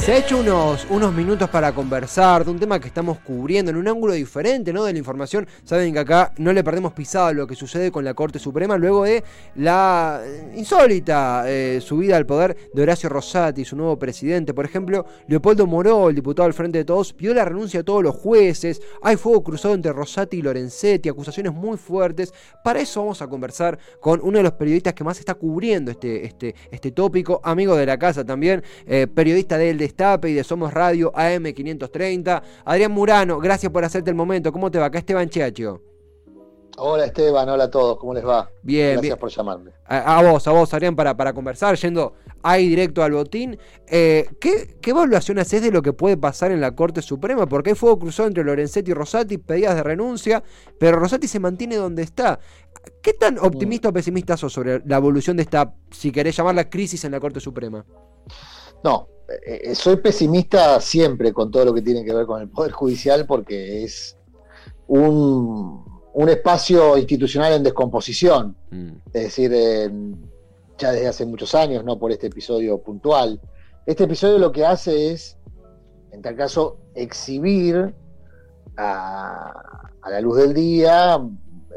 Se ha hecho unos, unos minutos para conversar de un tema que estamos cubriendo en un ángulo diferente ¿no? de la información. Saben que acá no le perdemos pisada lo que sucede con la Corte Suprema luego de la insólita eh, subida al poder de Horacio Rosati, su nuevo presidente. Por ejemplo, Leopoldo Moró, el diputado del Frente de Todos, pidió la renuncia a todos los jueces. Hay fuego cruzado entre Rosati y Lorenzetti, acusaciones muy fuertes. Para eso vamos a conversar con uno de los periodistas que más está cubriendo este, este, este tópico, amigo de la casa también, eh, periodista del Destape y de Somos Radio AM530. Adrián Murano, gracias por hacerte el momento. ¿Cómo te va? Acá Esteban Cheacho. Hola Esteban, hola a todos, ¿cómo les va? Bien, Gracias bien. por llamarme. A, a vos, a vos, Adrián, para, para conversar, yendo ahí directo al botín. Eh, ¿qué, ¿Qué evaluación haces de lo que puede pasar en la Corte Suprema? Porque hay fuego cruzado entre Lorenzetti y Rosati, pedidas de renuncia, pero Rosati se mantiene donde está. ¿Qué tan optimista o pesimista sos sobre la evolución de esta, si querés llamarla crisis en la Corte Suprema? No, soy pesimista siempre con todo lo que tiene que ver con el Poder Judicial porque es un, un espacio institucional en descomposición. Mm, Es decir, ya desde hace muchos años, no por este episodio puntual. Este episodio lo que hace es, en tal caso, exhibir a, a la luz del día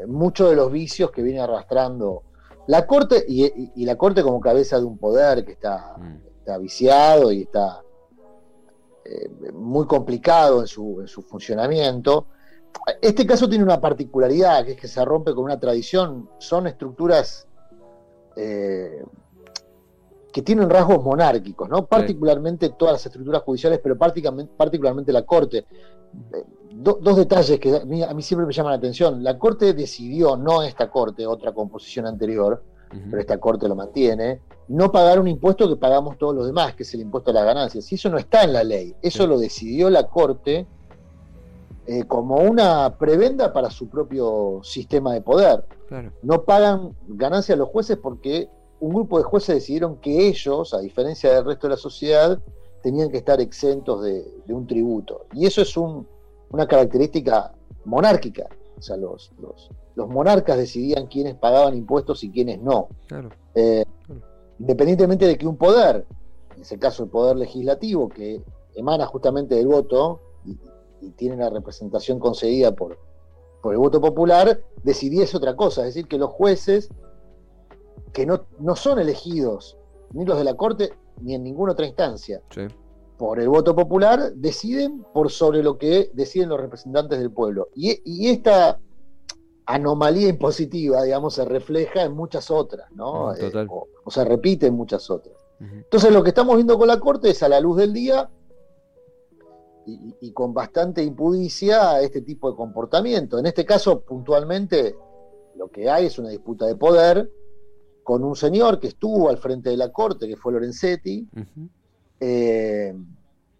muchos de los vicios que viene arrastrando la Corte y, y- y la Corte como cabeza de un poder que está, mm. Está viciado y está eh, muy complicado en su, en su funcionamiento. Este caso tiene una particularidad, que es que se rompe con una tradición. Son estructuras eh, que tienen rasgos monárquicos, ¿no? Particularmente todas las estructuras judiciales, pero particularmente, particularmente la Corte. Eh, do- dos detalles que a mí, a mí siempre me llaman la atención. La Corte decidió, no esta Corte, otra composición anterior, pero esta Corte lo mantiene, no pagar un impuesto que pagamos todos los demás, que es el impuesto a las ganancias. Y eso no está en la ley. Eso lo decidió la Corte eh, como una prebenda para su propio sistema de poder. Claro. No pagan ganancias los jueces porque un grupo de jueces decidieron que ellos, a diferencia del resto de la sociedad, tenían que estar exentos de, de un tributo. Y eso es un- una característica monárquica. O sea, los, los- los monarcas decidían quiénes pagaban impuestos y quiénes no. Claro. Eh, independientemente de que un poder, en ese caso el poder legislativo, que emana justamente del voto y, y tiene la representación concedida por, por el voto popular, decidiese otra cosa, es decir, que los jueces, que no, no son elegidos ni los de la Corte ni en ninguna otra instancia Sí. por el voto popular, deciden por sobre lo que deciden los representantes del pueblo. Y, y esta anomalía impositiva, digamos, se refleja en muchas otras, ¿no? Total. Eh, o, o se repite en muchas otras. Entonces, lo que estamos viendo con la Corte es a la luz del día y, con bastante impudicia este tipo de comportamiento. En este caso, puntualmente, lo que hay es una disputa de poder con un señor que estuvo al frente de la Corte, que fue Lorenzetti, eh,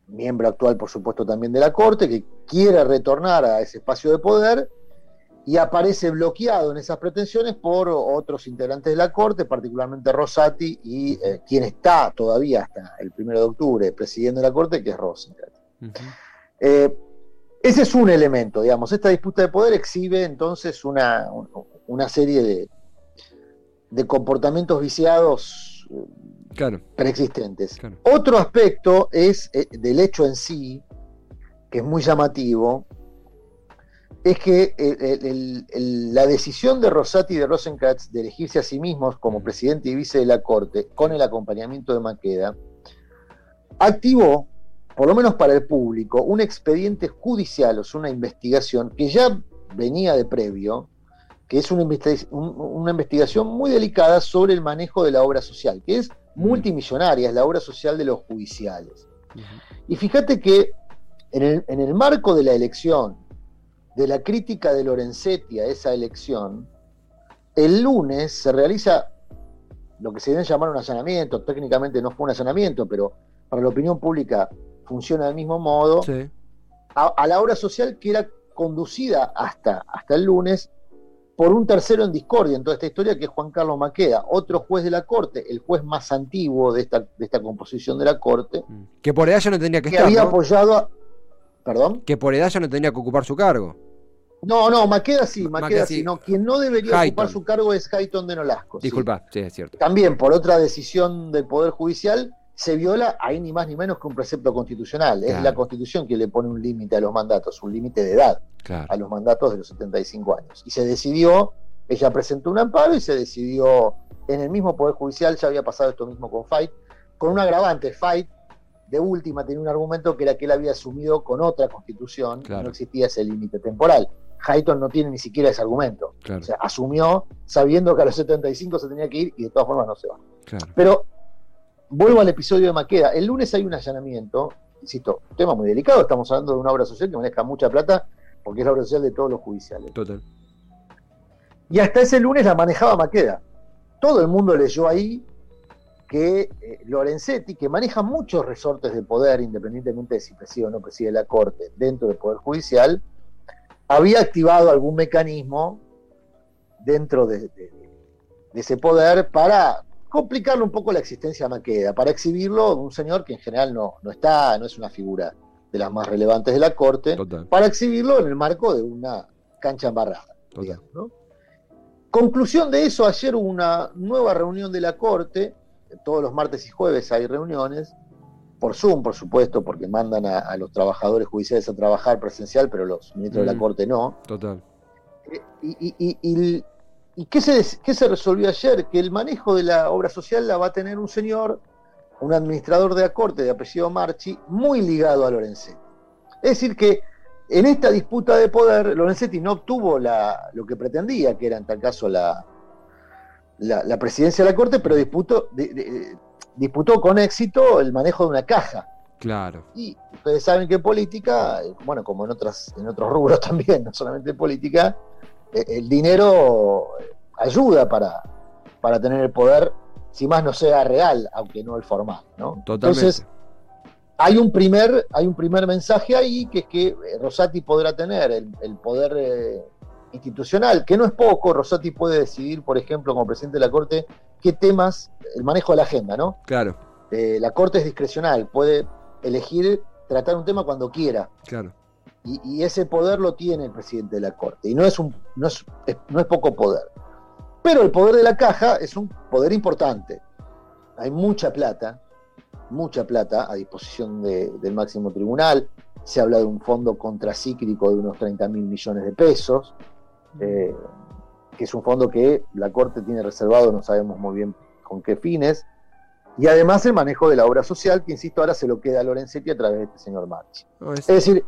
miembro actual, por supuesto, también de la Corte, que quiere retornar a ese espacio de poder y aparece bloqueado en esas pretensiones por otros integrantes de la Corte, particularmente Rosati y eh, quien está todavía hasta el primero de octubre presidiendo la Corte, que es. Eh, ese es un elemento, digamos. Esta disputa de poder exhibe entonces una, una serie de, de comportamientos viciados eh, Claro. preexistentes. Claro. Otro aspecto es eh, del hecho en sí, que es muy llamativo, es que el- el- el- el- la decisión de Rosati y de Rosenkrantz de elegirse a sí mismos como presidente y vice de la Corte, con el acompañamiento de Maqueda, activó, por lo menos para el público, un expediente judicial, o sea, una investigación que ya venía de previo, que es una, investi- un- una investigación muy delicada sobre el manejo de la obra social, que es multimillonaria, es la obra social de los judiciales. Y fíjate que en el, en el marco de la elección, de la crítica de Lorenzetti a esa elección, el lunes se realiza lo que se debe llamar un allanamiento, técnicamente no fue un allanamiento, pero para la opinión pública funciona del mismo modo, Sí. a, a la obra social que era conducida hasta, hasta el lunes por un tercero en discordia en toda esta historia, que es Juan Carlos Maqueda, otro juez de la Corte, el juez más antiguo de esta, de esta composición de la Corte, Mm. Que por ya no tendría que que estar, había ¿no? apoyado a... ¿Perdón? Que por edad ya no tendría que ocupar su cargo. No, no, Maqueda sí, Maqueda, Maqueda sí. sí. No, quien no debería Hayton. ocupar su cargo es Hayton de Nolasco. Disculpa, sí, es cierto. También por otra decisión del Poder Judicial se viola ahí ni más ni menos que un precepto constitucional. Es la Constitución que le pone un límite a los mandatos, un límite de edad Claro. a los mandatos de los 75 años. Y se decidió, ella presentó un amparo y se decidió en el mismo Poder Judicial, ya había pasado esto mismo con Fight, con un agravante. Fight, de última, tenía un argumento que era que él había asumido con otra constitución, y no existía ese límite temporal. Hayton no tiene ni siquiera ese argumento. Claro, O sea, asumió sabiendo que a los 75 se tenía que ir y de todas formas no se va. claro. Pero vuelvo al episodio de Maqueda. El lunes hay un allanamiento, insisto, un tema muy delicado, estamos hablando de una obra social que maneja mucha plata porque es la obra social de todos los judiciales. Total. Y hasta ese lunes la manejaba Maqueda. Todo el mundo leyó ahí que eh, Lorenzetti, que maneja muchos resortes de poder, independientemente de si preside o no preside la Corte, dentro del Poder Judicial, había activado algún mecanismo dentro de, de- de ese poder para complicarle un poco la existencia a Maqueda, para exhibirlo de un señor que en general no, no está, no es una figura de las más relevantes de la Corte, Total. para exhibirlo en el marco de una cancha embarrada. Total. digamos, ¿no? Conclusión de eso, ayer hubo una nueva reunión de la Corte, todos los martes y jueves hay reuniones, por Zoom, por supuesto, porque mandan a, a los trabajadores judiciales a trabajar presencial, pero los ministros de Mm. la Corte no. Total. Eh, ¿Y, y- y- y- y qué, se, des- qué se resolvió ayer? Que el manejo de la obra social la va a tener un señor, un administrador de la Corte de apellido Marchi, muy ligado a Lorenzetti. Es decir, que en esta disputa de poder, Lorenzetti no obtuvo la, lo que pretendía, que era en tal caso la, la, la presidencia de la Corte, pero disputó, di- di- disputó con éxito el manejo de una caja. Claro. Y ustedes saben que en política, eh, bueno, como en, otras, en otros rubros también, no solamente en política, eh, el dinero eh, ayuda para, para tener el poder, si más no sea real, aunque no el formal, ¿no? Totalmente. Entonces, hay un primer, hay un primer mensaje ahí, que es que eh, Rosati podrá tener el, el poder eh, institucional, que no es poco, Rosati puede decidir, por ejemplo, como presidente de la Corte, qué temas, el manejo de la agenda, ¿no? claro, Eh, la Corte es discrecional, puede elegir tratar un tema cuando quiera. claro. Y, y ese poder lo tiene el presidente de la Corte. Y no es, un, no, es, es- no es poco poder. Pero el poder de la caja es un poder importante. Hay mucha plata, mucha plata a disposición de- del máximo tribunal. Se habla de un fondo contracíclico de unos 30 mil millones de pesos, eh, que es un fondo que la Corte tiene reservado, no sabemos muy bien con qué fines. Y además el manejo de la obra social, que insisto, ahora se lo queda a Lorenzetti a través de este señor Marchi. Es- Es decir.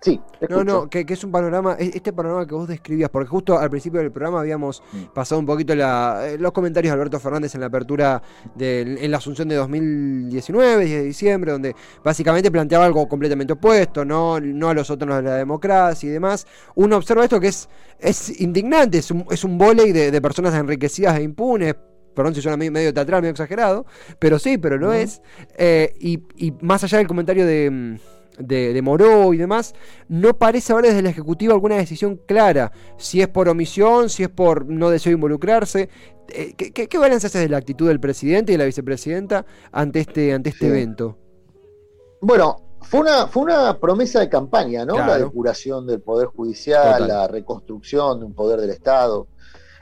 Sí, te No, no, que, que es un panorama, este panorama que vos describías, porque justo al principio del programa habíamos Mm. pasado un poquito la- eh, los comentarios de Alberto Fernández en la apertura, del- en la asunción de 2019, 10 de diciembre, donde básicamente planteaba algo completamente opuesto, no, no a los otros de la democracia y demás. Uno observa esto que es, es indignante, es un, es un volei de, de personas enriquecidas e impunes. Perdón si suena medio, medio teatral, medio exagerado, pero sí, pero lo Ujú. es. Eh, y, y más allá del comentario de, mm, de, de Moró y demás, no parece haber desde el Ejecutivo alguna decisión clara. Si es por omisión, si es por no deseo involucrarse. Eh, ¿qué, qué, qué balance haces de la actitud del presidente y de la vicepresidenta ante este, ante este Sí. evento? Bueno, fue una, fue una promesa de campaña, ¿no? Claro. La depuración del Poder Judicial, Total. la reconstrucción de un poder del Estado.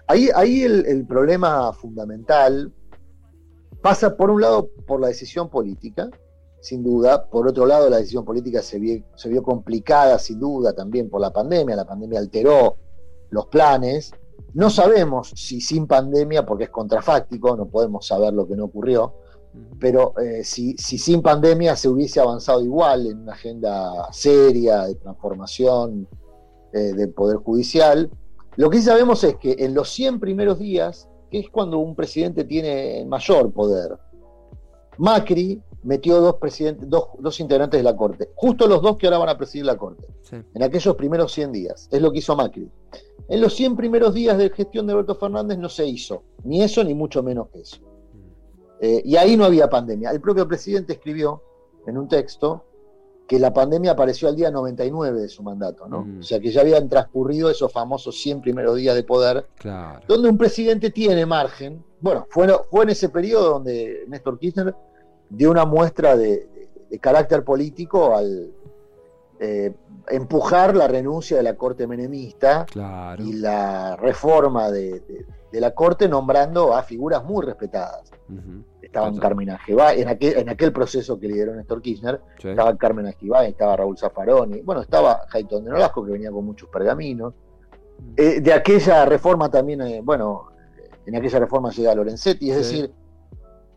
Ahí, ahí el, el problema fundamental pasa, por un lado, por la decisión política, sin duda. Por otro lado, la decisión política se vio, se vio complicada, sin duda, también por la pandemia. La pandemia alteró los planes. No sabemos si sin pandemia, porque es contrafáctico, no podemos saber lo que no ocurrió, pero eh, si, si sin pandemia se hubiese avanzado igual en una agenda seria de transformación eh, del Poder Judicial, lo que sí sabemos es que en los 100 primeros días, que es cuando un presidente tiene mayor poder, Macri metió dos, presidentes, dos, dos integrantes de la Corte, justo los dos que ahora van a presidir la Corte, Sí. en aquellos primeros 100 días. Es lo que hizo Macri. En los 100 primeros días de gestión de Alberto Fernández no se hizo, ni eso ni mucho menos que eso. Eh, y ahí no había pandemia. El propio presidente escribió en un texto que la pandemia apareció al día 99 de su mandato, ¿no? Mm. O sea que ya habían transcurrido esos famosos 100 primeros días de poder, Claro. donde un presidente tiene margen. Bueno, fue, fue en ese periodo donde Néstor Kirchner dio una muestra de, de- de carácter político al, eh, empujar la renuncia de la corte menemista Claro. y la reforma de, la corte nombrando a figuras muy respetadas. Estaban. Carmen Ajibay, en aquel, en aquel proceso que lideró Néstor Kirchner, Sí. estaba Carmen Ajibay, estaba Raúl Zaffaroni, bueno, estaba Jaiton de Nolasco, que venía con muchos pergaminos. Eh, de aquella reforma también, eh, bueno, en aquella reforma llega Lorenzetti, es Sí. decir,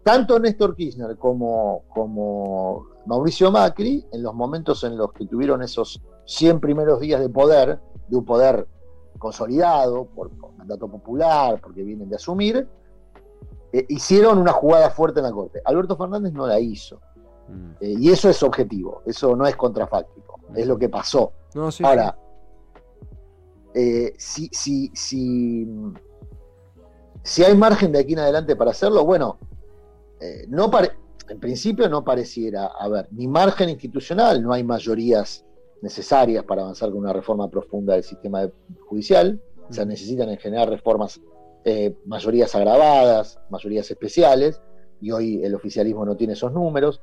tanto Néstor Kirchner como, como Mauricio Macri, en los momentos en los que tuvieron esos 100 primeros días de poder, de un poder consolidado por, por mandato popular, porque vienen de asumir, eh, hicieron una jugada fuerte en la Corte. Alberto Fernández no la hizo. Mm. Eh, y eso es objetivo, eso no es contrafáctico, es lo que pasó. No, sí, Ahora, eh, si, si, si, si hay margen de aquí en adelante para hacerlo, bueno, eh, no en principio no pareciera haber ni margen institucional, no hay mayorías necesarias para avanzar con una reforma profunda del sistema judicial, sí. se necesitan en general reformas, eh, mayorías agravadas, mayorías especiales, y hoy el oficialismo no tiene esos números,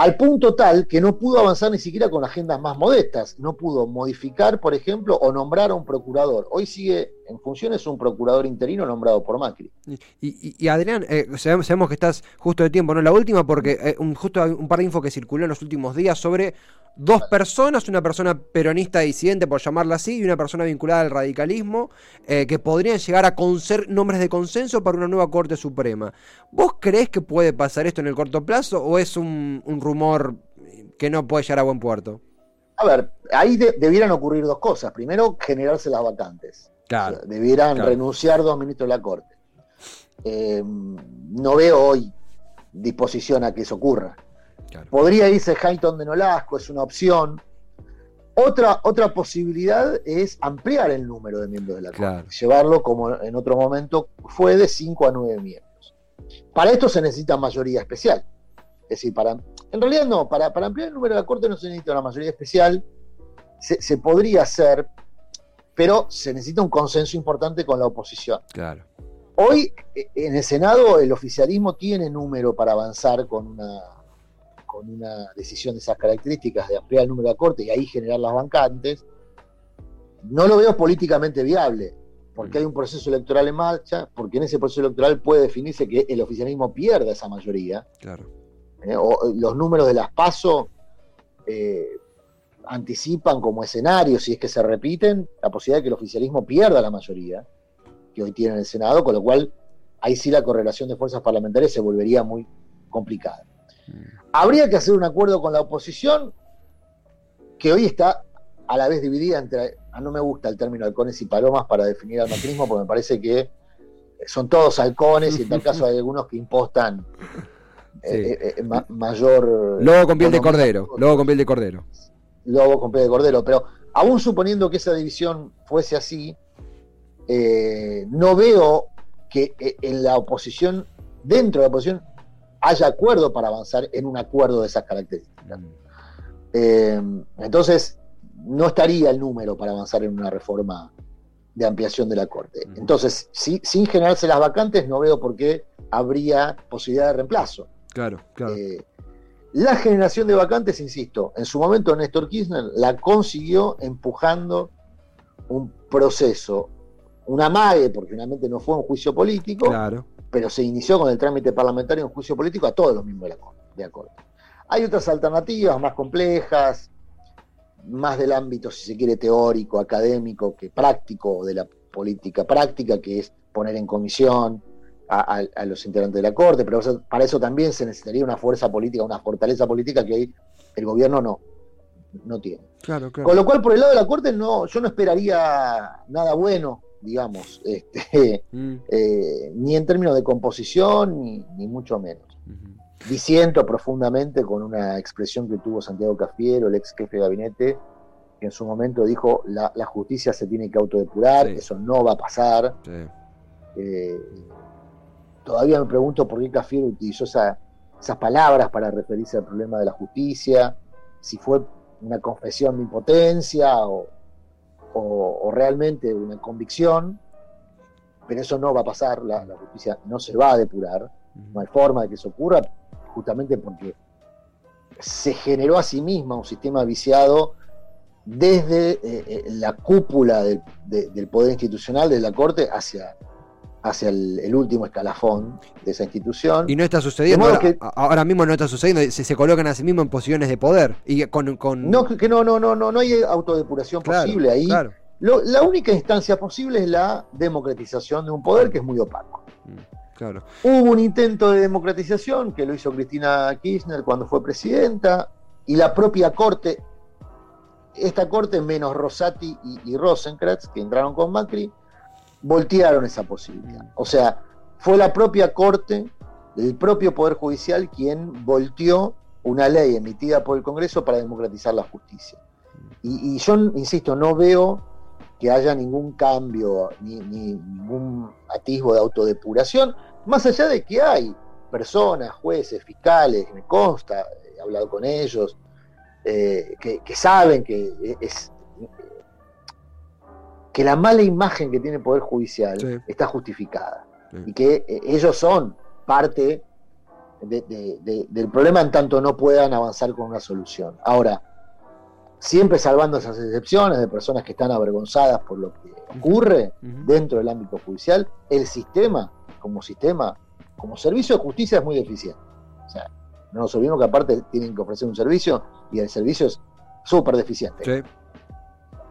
al punto tal que no pudo avanzar ni siquiera con agendas más modestas, no pudo modificar, por ejemplo, o nombrar a un procurador. Hoy sigue en funciones un procurador interino nombrado por Macri. Y, y- y Adrián, eh, sabemos, sabemos que estás justo de tiempo, ¿no? La última, porque eh, un, justo un par de info que circuló en los últimos días sobre dos personas, una persona peronista disidente, por llamarla así, y una persona vinculada al radicalismo, eh, que podrían llegar a ser nombres de consenso para una nueva Corte Suprema. ¿Vos creés que puede pasar esto en el corto plazo o es un, un rumor que no puede llegar a buen puerto? A ver, ahí de- debieran ocurrir dos cosas. Primero, generarse las vacantes. O sea, debieran claro. renunciar dos ministros de la Corte. Eh, no veo hoy disposición a que eso ocurra. Claro. Podría irse Hayton de Nolasco, es una opción. Otra, otra posibilidad es ampliar el número de miembros de la Corte, Claro. llevarlo como en otro momento fue de 5 a 9 miembros. Para esto se necesita mayoría especial. Es decir, para, en realidad no, para, para ampliar el número de la Corte no se necesita una mayoría especial, se, se podría hacer, pero se necesita un consenso importante con la oposición. Claro. Hoy eh, en el Senado el oficialismo tiene número para avanzar con una, con una decisión de esas características de ampliar el número de la Corte y ahí generar las vacantes. No lo veo políticamente viable, porque hay un proceso electoral en marcha, porque en ese proceso electoral puede definirse que el oficialismo pierda esa mayoría. Claro. ¿eh? o los números de las PASO eh, anticipan como escenario, si es que se repiten, la posibilidad de que el oficialismo pierda la mayoría que hoy tiene en el Senado, con lo cual ahí sí la correlación de fuerzas parlamentarias se volvería muy complicada. Habría que hacer un acuerdo con la oposición que hoy está a la vez dividida entre, no me gusta el término halcones y palomas para definir al macrismo, porque me parece que son todos halcones y en tal caso hay algunos que impostan eh, eh, eh, ma- mayor... Lobo con piel de cordero. Lobo con piel de cordero. Lobo con piel de cordero, pero aún suponiendo que esa división fuese así, eh, no veo que eh, en la oposición, dentro de la oposición, haya acuerdo para avanzar en un acuerdo de esas características. Mm. Eh, entonces, no estaría el número para avanzar en una reforma de ampliación de la Corte. Ujú. Entonces, si- sin generarse las vacantes, no veo por qué habría posibilidad de reemplazo. Claro, claro. Eh, la generación de vacantes, insisto, en su momento Néstor Kirchner la consiguió empujando un proceso, un amague, porque finalmente no fue un juicio político, Claro. pero se inició con el trámite parlamentario en juicio político a todos los miembros de la Corte. de la Corte. Hay otras alternativas más complejas, más del ámbito, si se quiere, teórico, académico, que práctico, de la política práctica, que es poner en comisión a, a- a los integrantes de la Corte, pero eso- para eso también se necesitaría una fuerza política, una fortaleza política que hoy el gobierno no, no tiene. Claro, claro. Con lo cual, por el lado de la Corte, no, yo no esperaría nada bueno, digamos, este, Mm, eh, ni en términos de composición, ni, ni mucho menos. ujú. Disiento profundamente con una expresión que tuvo Santiago Cafiero, el ex jefe de gabinete, que en su momento dijo, la, la justicia se tiene que autodepurar, Sí. eso no va a pasar. Sí. Eh, todavía me pregunto por qué Cafiero utilizó esa- esas palabras para referirse al problema de la justicia, si fue una confesión de impotencia o, o- o realmente una convicción, pero eso no va a pasar, la, la justicia no se va a depurar, no hay forma de que eso ocurra, justamente porque se generó a sí misma un sistema viciado desde eh, eh, la cúpula del, del, poder institucional de la Corte hacia, hacia el, último escalafón de esa institución. Y no está sucediendo, ahora, ahora, mismo no está sucediendo, se, se, colocan a sí mismos en posiciones de poder. Y con, con... No, que no, no, no, no, no hay autodepuración posible ahí. Lo, la única instancia posible es la democratización de un poder que es muy opaco. Mm, claro. Hubo un intento de democratización que lo hizo Cristina Kirchner cuando fue presidenta y la propia Corte, esta Corte menos Rosati y, y Rosenkratz, que entraron con Macri, voltearon esa posibilidad. O sea, fue la propia Corte, el propio Poder Judicial, quien volteó una ley emitida por el Congreso para democratizar la justicia. Y, yo, insisto, no veo que haya ningún cambio, ni, ningún atisbo de autodepuración, más allá de que hay personas, jueces, fiscales, me consta, he hablado con ellos, eh, que, que, saben que es, que la mala imagen que tiene el Poder Judicial está justificada. Y que eh, ellos son parte del problema en tanto no puedan avanzar con una solución. Ahora, siempre salvando esas excepciones de personas que están avergonzadas por lo que ocurre dentro del ámbito judicial, el sistema, como sistema, como servicio de justicia es muy deficiente. O sea, no nos olvidemos que aparte tienen que ofrecer un servicio y el servicio es súper deficiente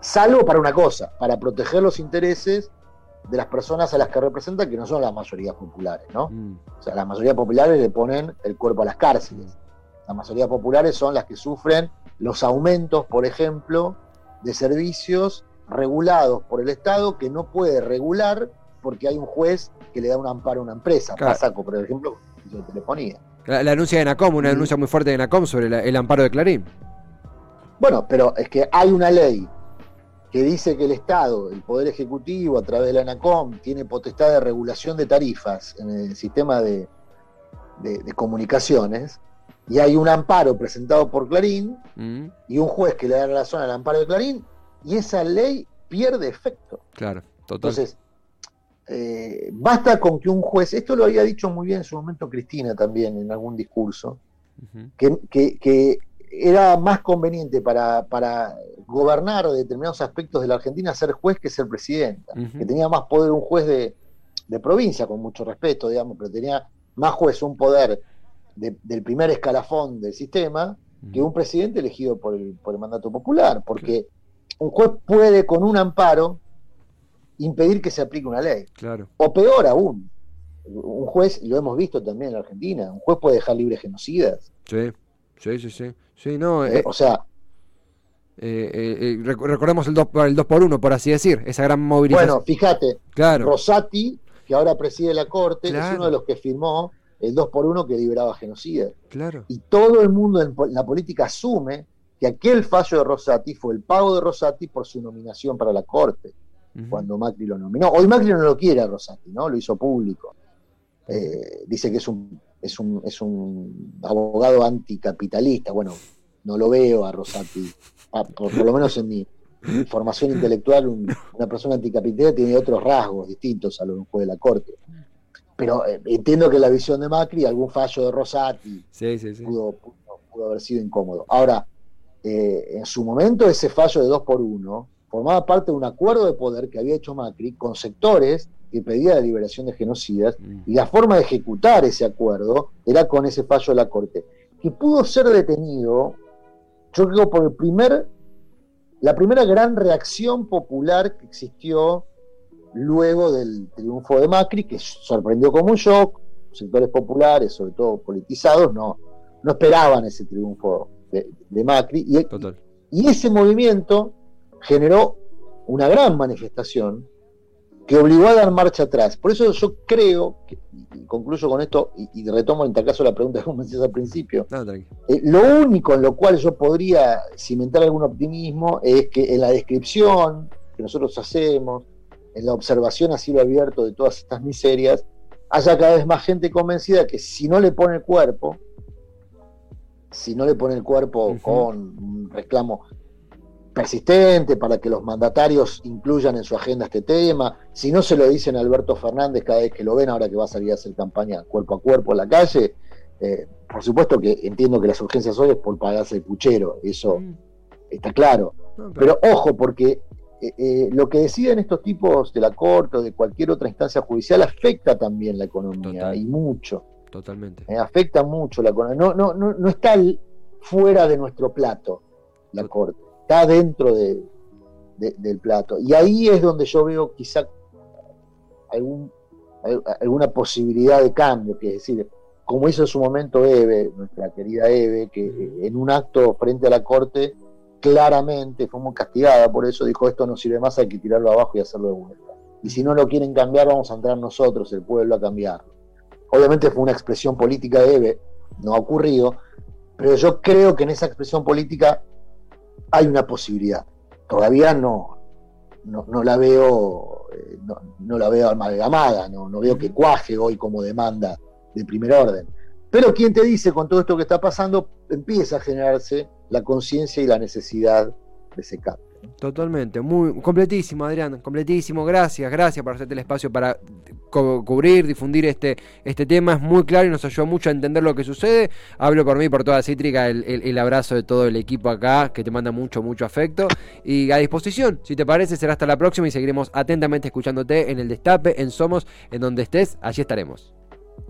salvo para una cosa, para proteger los intereses de las personas a las que representan, que no son las mayorías populares, ¿no? Mm. O sea, las mayorías populares le ponen el cuerpo a las cárceles. Las mayorías populares son las que sufren los aumentos, por ejemplo, de servicios regulados por el Estado que no puede regular porque hay un juez que le da un amparo a una empresa. Pasaco, por ejemplo, de telefonía. La, anuncia de NACOM, una denuncia muy fuerte de NACOM sobre el amparo de Clarín. Bueno, pero es que hay una ley que dice que el Estado, el Poder Ejecutivo, a través de la ANACOM, tiene potestad de regulación de tarifas en el sistema de, comunicaciones, y hay un amparo presentado por Clarín mm. y un juez que le da razón al amparo de Clarín, y esa ley pierde efecto. Claro, total. Entonces, eh, basta con que un juez, esto lo había dicho muy bien en su momento Cristina también en algún discurso, que, era más conveniente para, para, gobernar determinados aspectos de la Argentina ser juez que ser presidenta, que tenía más poder un juez de, provincia, con mucho respeto, digamos, pero tenía más juez un poder del primer escalafón del sistema que un presidente elegido por el, por el mandato popular, porque un juez puede con un amparo impedir que se aplique una ley. Claro. O peor aún, un juez, lo hemos visto también en Argentina, un juez puede dejar libres genocidas. Sí, sí, sí, sí. Sí, no, eh, o sea. Eh, eh, recordemos el 2 el dos por 1 por así decir, esa gran movilización. Bueno, fíjate, claro. Rosati, que ahora preside la Corte, es uno de los que firmó el 2 por 1 que liberaba genocida. Claro. Y todo el mundo en la política asume que aquel fallo de Rosati fue el pago de Rosati por su nominación para la Corte, cuando Macri lo nominó. Hoy Macri no lo quiere a Rosati, ¿no? Lo hizo público. dice que es un es un, es un abogado anticapitalista. Bueno, no lo veo a Rosati, ah, por, lo menos en mi, formación intelectual, una persona anticapitalista tiene otros rasgos distintos a los de un juez de la corte. Pero eh, entiendo que la visión de Macri, algún fallo de Rosati Pudo, haber sido incómodo. Ahora, eh, en su momento ese fallo de dos por uno formaba parte de un acuerdo de poder que había hecho Macri con sectores que pedía la liberación de genocidas, mm. y la forma de ejecutar ese acuerdo era con ese fallo de la Corte, que pudo ser detenido, yo creo, por el primer, la primera gran reacción popular que existió luego del triunfo de Macri, que sorprendió como un shock, sectores populares, sobre todo politizados, no, no esperaban ese triunfo de, Macri, y, y ese movimiento generó una gran manifestación que obligó a dar marcha atrás. Por eso yo creo, y concluyo con esto, y, retomo en tal caso la pregunta que me hacías al principio, eh, lo único en lo cual yo podría cimentar algún optimismo es que en la descripción que nosotros hacemos, en la observación a cielo abierto de todas estas miserias, haya cada vez más gente convencida que si no le pone el cuerpo, si no le pone el cuerpo con un reclamo persistente para que los mandatarios incluyan en su agenda este tema. Si no se lo dicen a Alberto Fernández cada vez que lo ven, ahora que va a salir a hacer campaña cuerpo a cuerpo en la calle, Eh, por supuesto que entiendo que las urgencias hoy es por pagarse el puchero, eso Mm. está claro. No, pero- Pero ojo, porque eh, eh, lo que deciden estos tipos de la Corte o de cualquier otra instancia judicial afecta también la economía Total. y mucho. Totalmente. eh, afecta mucho la economía. No, no, no, no está fuera de nuestro plato la Corte, está dentro de- de- del plato. Y ahí es donde yo veo quizá algún, al- alguna posibilidad de cambio, que es decir, como hizo en su momento Eve, nuestra querida Eve, que en un acto frente a la Corte claramente fue muy castigada, por eso dijo esto no sirve más, hay que tirarlo abajo y hacerlo de vuelta. Y si no lo quieren cambiar, vamos a entrar nosotros, el pueblo, a cambiarlo. Obviamente fue una expresión política de Eve, no ha ocurrido, pero yo creo que en esa expresión política hay una posibilidad. Todavía no, no, no la veo, eh, no, no la veo amalgamada, no, no veo que cuaje hoy como demanda de primer orden. Pero quien te dice con todo esto que está pasando, empieza a generarse la conciencia y la necesidad de ese cambio. Totalmente, muy completísimo, Adrián, completísimo. Gracias, gracias por hacerte el espacio para cubrir, difundir este, este tema. Es muy claro y nos ayuda mucho a entender lo que sucede. Hablo por mí, por toda Cítrica, el, el- el abrazo de todo el equipo acá, que te manda mucho, mucho afecto. Y a disposición, si te parece, será hasta la próxima y seguiremos atentamente escuchándote en el Destape, en Somos, en donde estés, allí estaremos.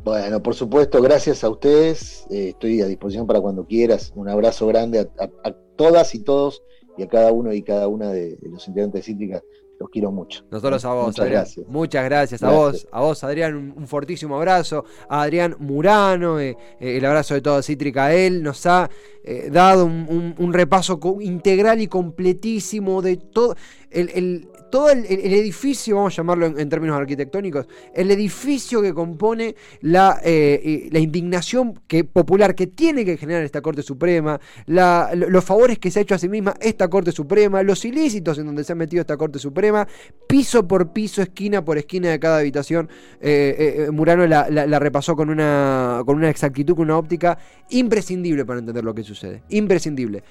Bueno, por supuesto, gracias a ustedes. eh, estoy a disposición para cuando quieras. Un abrazo grande a, a- a todas y todos y a cada uno y cada una de, de los integrantes de Cítrica. Los quiero mucho. Nosotros a vos, Muchas Adrián. gracias. Muchas gracias, a Gracias. vos, a vos, Adrián, un, un fortísimo abrazo. A Adrián Murano, eh, eh, el abrazo de toda Cítrica a él. Nos ha dado un, un- un repaso integral y completísimo de todo. El, el- todo el, edificio, vamos a llamarlo en, términos arquitectónicos, el edificio que compone la, eh, la indignación que, popular que tiene que generar esta Corte Suprema, los favores que se ha hecho a sí misma esta Corte Suprema, los ilícitos en donde se ha metido esta Corte Suprema, piso por piso, esquina por esquina de cada habitación. eh, eh, Murano la, repasó con una, con una exactitud, con una óptica imprescindible para entender lo que sucede. Imprescindible.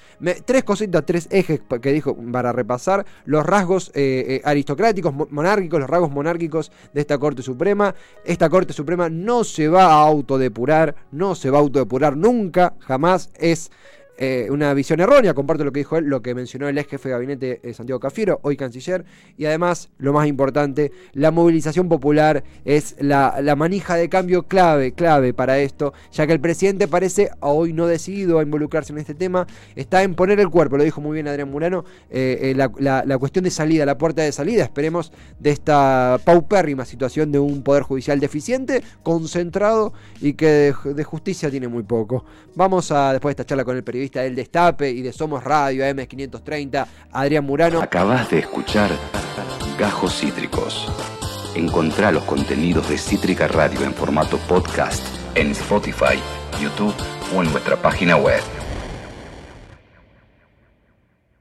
Tres cositas, tres ejes que dijo para repasar. Los rasgos eh, aristocráticos, mo- monárquicos, los rasgos monárquicos de esta Corte Suprema. Esta Corte Suprema no se va a autodepurar, no se va a autodepurar nunca, jamás es eh, una visión errónea, comparto lo que dijo él, lo que mencionó el ex jefe de gabinete eh, Santiago Cafiero, hoy canciller, y además, lo más importante, la movilización popular es la, la manija de cambio clave, clave para esto, ya que el presidente parece hoy no decidido a involucrarse en este tema, está en poner el cuerpo, lo dijo muy bien Adrián Murano, eh, eh, la, la- cuestión de salida, la puerta de salida, esperemos, de esta paupérrima situación de un poder judicial deficiente, concentrado y que de, de justicia tiene muy poco. Vamos a, después de esta charla con el del Destape y de Somos Radio AM530, Adrián Murano. Acabas de escuchar Gajos Cítricos. Encontrá los contenidos de Cítrica Radio en formato podcast en Spotify, YouTube o en nuestra página web.